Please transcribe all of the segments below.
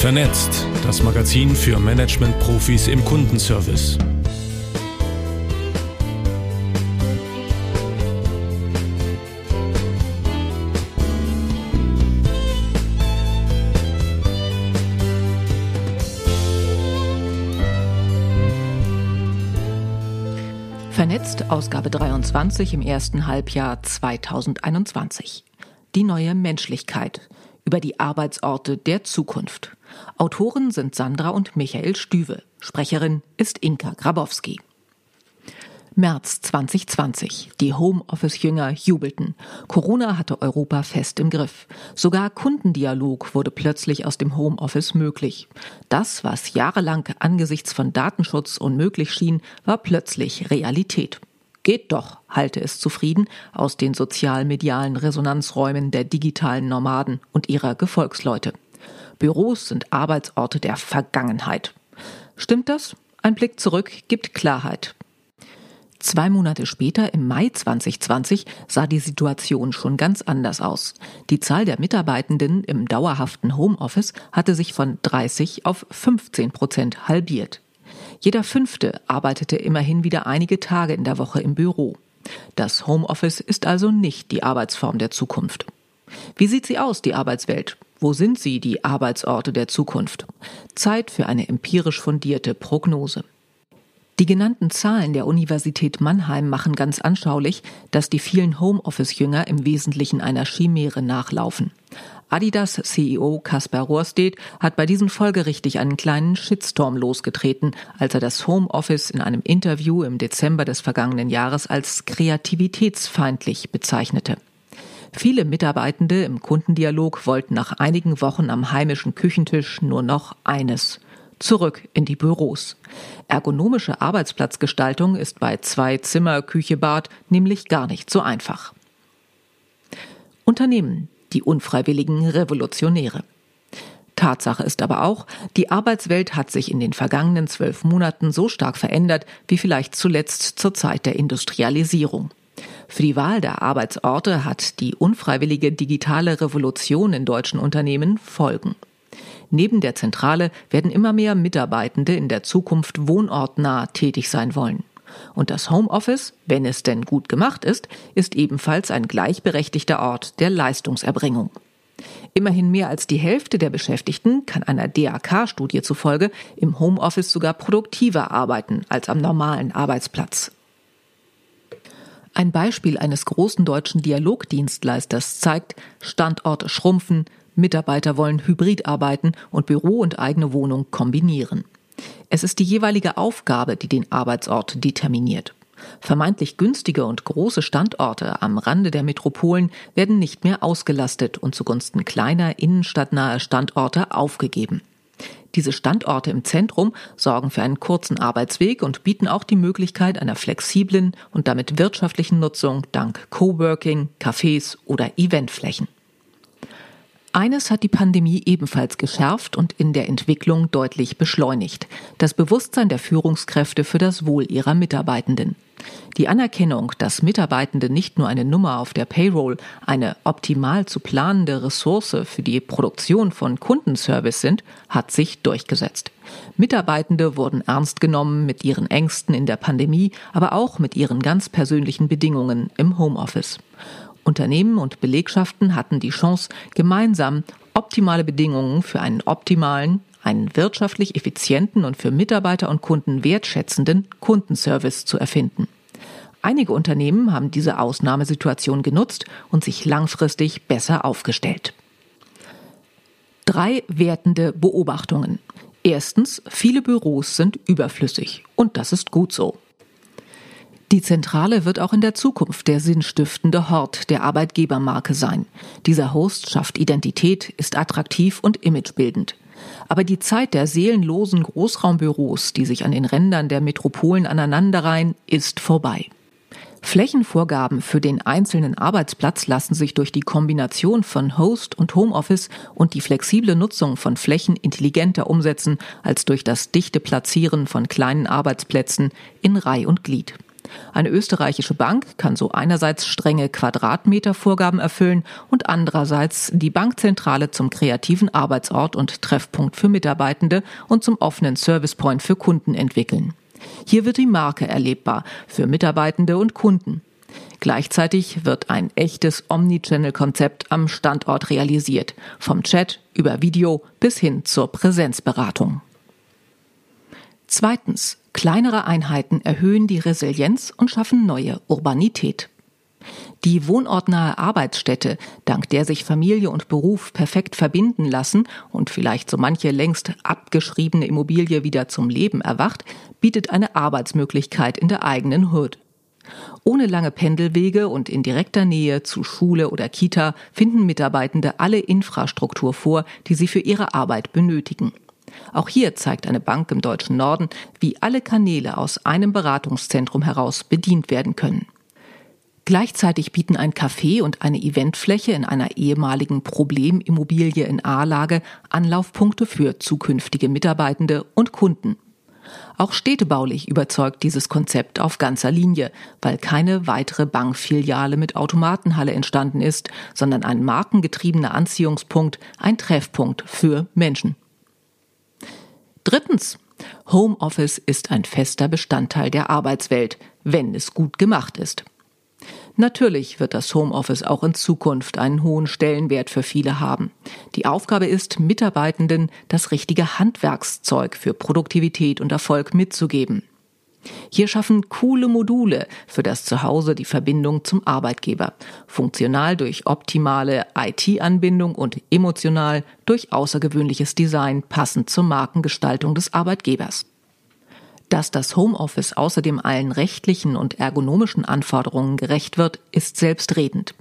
Vernetzt, das Magazin für Management-Profis im Kundenservice. Vernetzt, Ausgabe 23 im ersten Halbjahr 2021. Die neue Menschlichkeit über die Arbeitsorte der Zukunft. Autoren sind Sandra und Michael Stüwe. Sprecherin ist Inka Grabowski. März 2020. Die Homeoffice-Jünger jubelten. Corona hatte Europa fest im Griff. Sogar Kundendialog wurde plötzlich aus dem Homeoffice möglich. Das, was jahrelang angesichts von Datenschutz unmöglich schien, war plötzlich Realität. Geht doch, halte es zufrieden aus den sozial-medialen Resonanzräumen der digitalen Nomaden und ihrer Gefolgsleute. Büros sind Arbeitsorte der Vergangenheit. Stimmt das? Ein Blick zurück gibt Klarheit. Zwei Monate später, im Mai 2020, sah die Situation schon ganz anders aus. Die Zahl der Mitarbeitenden im dauerhaften Homeoffice hatte sich von 30 auf 15 Prozent halbiert. Jeder Fünfte arbeitete immerhin wieder einige Tage in der Woche im Büro. Das Homeoffice ist also nicht die Arbeitsform der Zukunft. Wie sieht sie aus, die Arbeitswelt? Wo sind sie, die Arbeitsorte der Zukunft? Zeit für eine empirisch fundierte Prognose. Die genannten Zahlen der Universität Mannheim machen ganz anschaulich, dass die vielen Homeoffice-Jünger im Wesentlichen einer Chimäre nachlaufen. Adidas CEO Kaspar Rohrstedt hat bei diesen folgerichtig einen kleinen Shitstorm losgetreten, als er das Homeoffice in einem Interview im Dezember des vergangenen Jahres als kreativitätsfeindlich bezeichnete. Viele Mitarbeitende im Kundendialog wollten nach einigen Wochen am heimischen Küchentisch nur noch eines zurück in die Büros. Ergonomische Arbeitsplatzgestaltung ist bei zwei Zimmer, Küche, Bad nämlich gar nicht so einfach. Unternehmen, die unfreiwilligen Revolutionäre. Tatsache ist aber auch, die Arbeitswelt hat sich in den vergangenen zwölf Monaten so stark verändert wie vielleicht zuletzt zur Zeit der Industrialisierung. Für die Wahl der Arbeitsorte hat die unfreiwillige digitale Revolution in deutschen Unternehmen Folgen. Neben der Zentrale werden immer mehr Mitarbeitende in der Zukunft wohnortnah tätig sein wollen. Und das Homeoffice, wenn es denn gut gemacht ist, ist ebenfalls ein gleichberechtigter Ort der Leistungserbringung. Immerhin mehr als die Hälfte der Beschäftigten kann einer DAK-Studie zufolge im Homeoffice sogar produktiver arbeiten als am normalen Arbeitsplatz. Ein Beispiel eines großen deutschen Dialogdienstleisters zeigt, Standorte schrumpfen, Mitarbeiter wollen hybrid arbeiten und Büro und eigene Wohnung kombinieren. Es ist die jeweilige Aufgabe, die den Arbeitsort determiniert. Vermeintlich günstige und große Standorte am Rande der Metropolen werden nicht mehr ausgelastet und zugunsten kleiner innenstadtnahe Standorte aufgegeben. Diese Standorte im Zentrum sorgen für einen kurzen Arbeitsweg und bieten auch die Möglichkeit einer flexiblen und damit wirtschaftlichen Nutzung dank Coworking, Cafés oder Eventflächen. Eines hat die Pandemie ebenfalls geschärft und in der Entwicklung deutlich beschleunigt. Das Bewusstsein der Führungskräfte für das Wohl ihrer Mitarbeitenden. Die Anerkennung, dass Mitarbeitende nicht nur eine Nummer auf der Payroll, eine optimal zu planende Ressource für die Produktion von Kundenservice sind, hat sich durchgesetzt. Mitarbeitende wurden ernst genommen mit ihren Ängsten in der Pandemie, aber auch mit ihren ganz persönlichen Bedingungen im Homeoffice. Unternehmen und Belegschaften hatten die Chance, gemeinsam optimale Bedingungen für einen optimalen, einen wirtschaftlich effizienten und für Mitarbeiter und Kunden wertschätzenden Kundenservice zu erfinden. Einige Unternehmen haben diese Ausnahmesituation genutzt und sich langfristig besser aufgestellt. Drei wertende Beobachtungen. Erstens, viele Büros sind überflüssig und das ist gut so. Die Zentrale wird auch in der Zukunft der sinnstiftende Hort der Arbeitgebermarke sein. Dieser Host schafft Identität, ist attraktiv und imagebildend. Aber die Zeit der seelenlosen Großraumbüros, die sich an den Rändern der Metropolen aneinanderreihen, ist vorbei. Flächenvorgaben für den einzelnen Arbeitsplatz lassen sich durch die Kombination von Host und Homeoffice und die flexible Nutzung von Flächen intelligenter umsetzen als durch das dichte Platzieren von kleinen Arbeitsplätzen in Reih und Glied. Eine österreichische Bank kann so einerseits strenge Quadratmetervorgaben erfüllen und andererseits die Bankzentrale zum kreativen Arbeitsort und Treffpunkt für Mitarbeitende und zum offenen Servicepoint für Kunden entwickeln. Hier wird die Marke erlebbar für Mitarbeitende und Kunden. Gleichzeitig wird ein echtes Omnichannel-Konzept am Standort realisiert, vom Chat über Video bis hin zur Präsenzberatung. Zweitens. Kleinere Einheiten erhöhen die Resilienz und schaffen neue Urbanität. Die wohnortnahe Arbeitsstätte, dank der sich Familie und Beruf perfekt verbinden lassen und vielleicht so manche längst abgeschriebene Immobilie wieder zum Leben erwacht, bietet eine Arbeitsmöglichkeit in der eigenen Hood. Ohne lange Pendelwege und in direkter Nähe zu Schule oder Kita finden Mitarbeitende alle Infrastruktur vor, die sie für ihre Arbeit benötigen. Auch hier zeigt eine Bank im deutschen Norden, wie alle Kanäle aus einem Beratungszentrum heraus bedient werden können. Gleichzeitig bieten ein Café und eine Eventfläche in einer ehemaligen Problemimmobilie in A-Lage Anlaufpunkte für zukünftige Mitarbeitende und Kunden. Auch städtebaulich überzeugt dieses Konzept auf ganzer Linie, weil keine weitere Bankfiliale mit Automatenhalle entstanden ist, sondern ein markengetriebener Anziehungspunkt, ein Treffpunkt für Menschen. Drittens. Homeoffice ist ein fester Bestandteil der Arbeitswelt, wenn es gut gemacht ist. Natürlich wird das Homeoffice auch in Zukunft einen hohen Stellenwert für viele haben. Die Aufgabe ist, Mitarbeitenden das richtige Handwerkszeug für Produktivität und Erfolg mitzugeben. Hier schaffen coole Module für das Zuhause die Verbindung zum Arbeitgeber. Funktional durch optimale IT-Anbindung und emotional durch außergewöhnliches Design passend zur Markengestaltung des Arbeitgebers. Dass das Homeoffice außerdem allen rechtlichen und ergonomischen Anforderungen gerecht wird, ist selbstredend.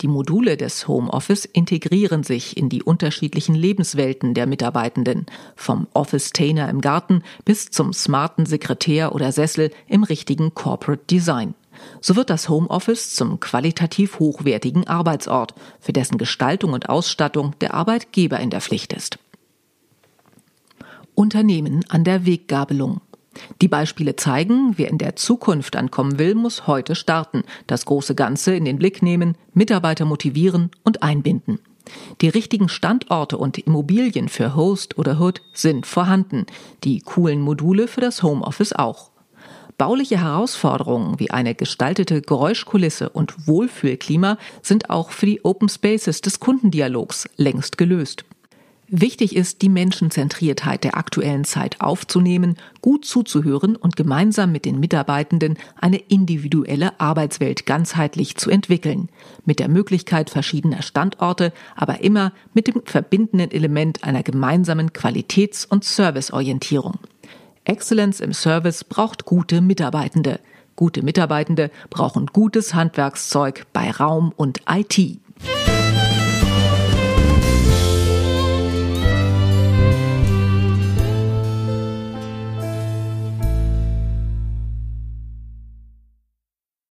Die Module des Homeoffice integrieren sich in die unterschiedlichen Lebenswelten der Mitarbeitenden, vom Office-Tainer im Garten bis zum smarten Sekretär oder Sessel im richtigen Corporate Design. So wird das Homeoffice zum qualitativ hochwertigen Arbeitsort, für dessen Gestaltung und Ausstattung der Arbeitgeber in der Pflicht ist. Unternehmen an der Weggabelung. Die Beispiele zeigen, wer in der Zukunft ankommen will, muss heute starten, das große Ganze in den Blick nehmen, Mitarbeiter motivieren und einbinden. Die richtigen Standorte und Immobilien für Host oder Hood sind vorhanden, die coolen Module für das Homeoffice auch. Bauliche Herausforderungen wie eine gestaltete Geräuschkulisse und Wohlfühlklima sind auch für die Open Spaces des Kundendialogs längst gelöst. Wichtig ist, die Menschenzentriertheit der aktuellen Zeit aufzunehmen, gut zuzuhören und gemeinsam mit den Mitarbeitenden eine individuelle Arbeitswelt ganzheitlich zu entwickeln, mit der Möglichkeit verschiedener Standorte, aber immer mit dem verbindenden Element einer gemeinsamen Qualitäts- und Serviceorientierung. Excellence im Service braucht gute Mitarbeitende. Gute Mitarbeitende brauchen gutes Handwerkszeug bei Raum und IT.